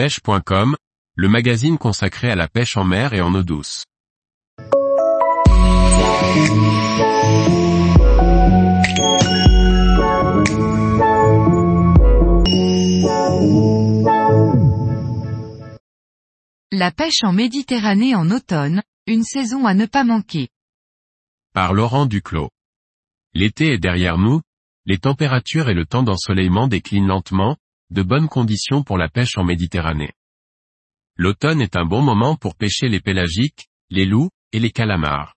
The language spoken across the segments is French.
pêche.com, le magazine consacré à la pêche en mer et en eau douce. La pêche en Méditerranée en automne, une saison à ne pas manquer. Par Laurent Duclos. L'été est derrière nous, les températures et le temps d'ensoleillement déclinent lentement, de bonnes conditions pour la pêche en Méditerranée. L'automne est un bon moment pour pêcher les pélagiques, les loups, et les calamars.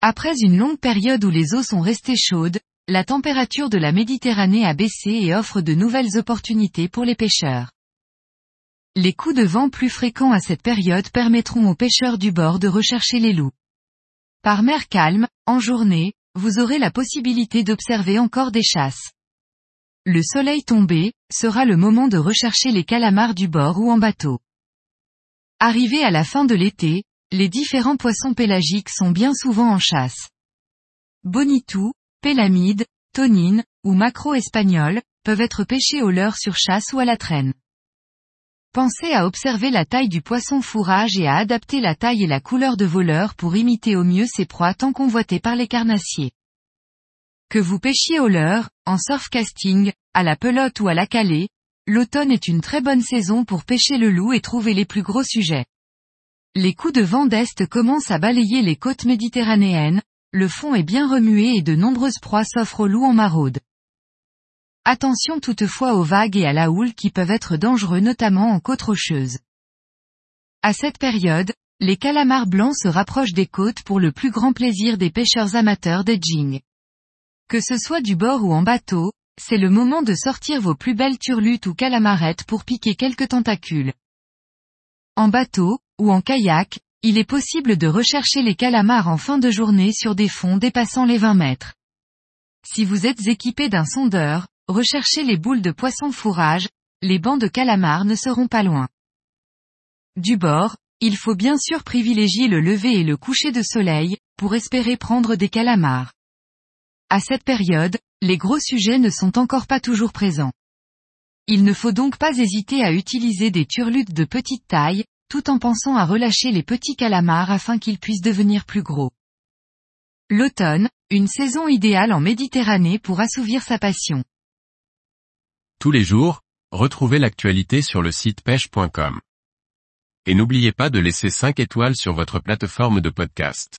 Après une longue période où les eaux sont restées chaudes, la température de la Méditerranée a baissé et offre de nouvelles opportunités pour les pêcheurs. Les coups de vent plus fréquents à cette période permettront aux pêcheurs du bord de rechercher les loups. Par mer calme, en journée, vous aurez la possibilité d'observer encore des chasses. Le soleil tombé, sera le moment de rechercher les calamars du bord ou en bateau. Arrivé à la fin de l'été, les différents poissons pélagiques sont bien souvent en chasse. Bonitou, pélamide, tonine, ou macro espagnol, peuvent être pêchés au leurre sur chasse ou à la traîne. Pensez à observer la taille du poisson fourrage et à adapter la taille et la couleur de voleur pour imiter au mieux ces proies tant convoitées par les carnassiers. Que vous pêchiez au leurre, en surfcasting, à la pelote ou à la calée, l'automne est une très bonne saison pour pêcher le loup et trouver les plus gros sujets. Les coups de vent d'est commencent à balayer les côtes méditerranéennes, le fond est bien remué et de nombreuses proies s'offrent aux loups en maraude. Attention toutefois aux vagues et à la houle qui peuvent être dangereux notamment en côte rocheuse. À cette période, les calamars blancs se rapprochent des côtes pour le plus grand plaisir des pêcheurs amateurs d'edging. Que ce soit du bord ou en bateau, c'est le moment de sortir vos plus belles turlutes ou calamarettes pour piquer quelques tentacules. En bateau, ou en kayak, il est possible de rechercher les calamars en fin de journée sur des fonds dépassant les 20 mètres. Si vous êtes équipé d'un sondeur, recherchez les boules de poisson fourrage, les bancs de calamars ne seront pas loin. Du bord, il faut bien sûr privilégier le lever et le coucher de soleil, pour espérer prendre des calamars. À cette période, les gros sujets ne sont encore pas toujours présents. Il ne faut donc pas hésiter à utiliser des turlutes de petite taille, tout en pensant à relâcher les petits calamars afin qu'ils puissent devenir plus gros. L'automne, une saison idéale en Méditerranée pour assouvir sa passion. Tous les jours, retrouvez l'actualité sur le site pêche.com. Et n'oubliez pas de laisser 5 étoiles sur votre plateforme de podcast.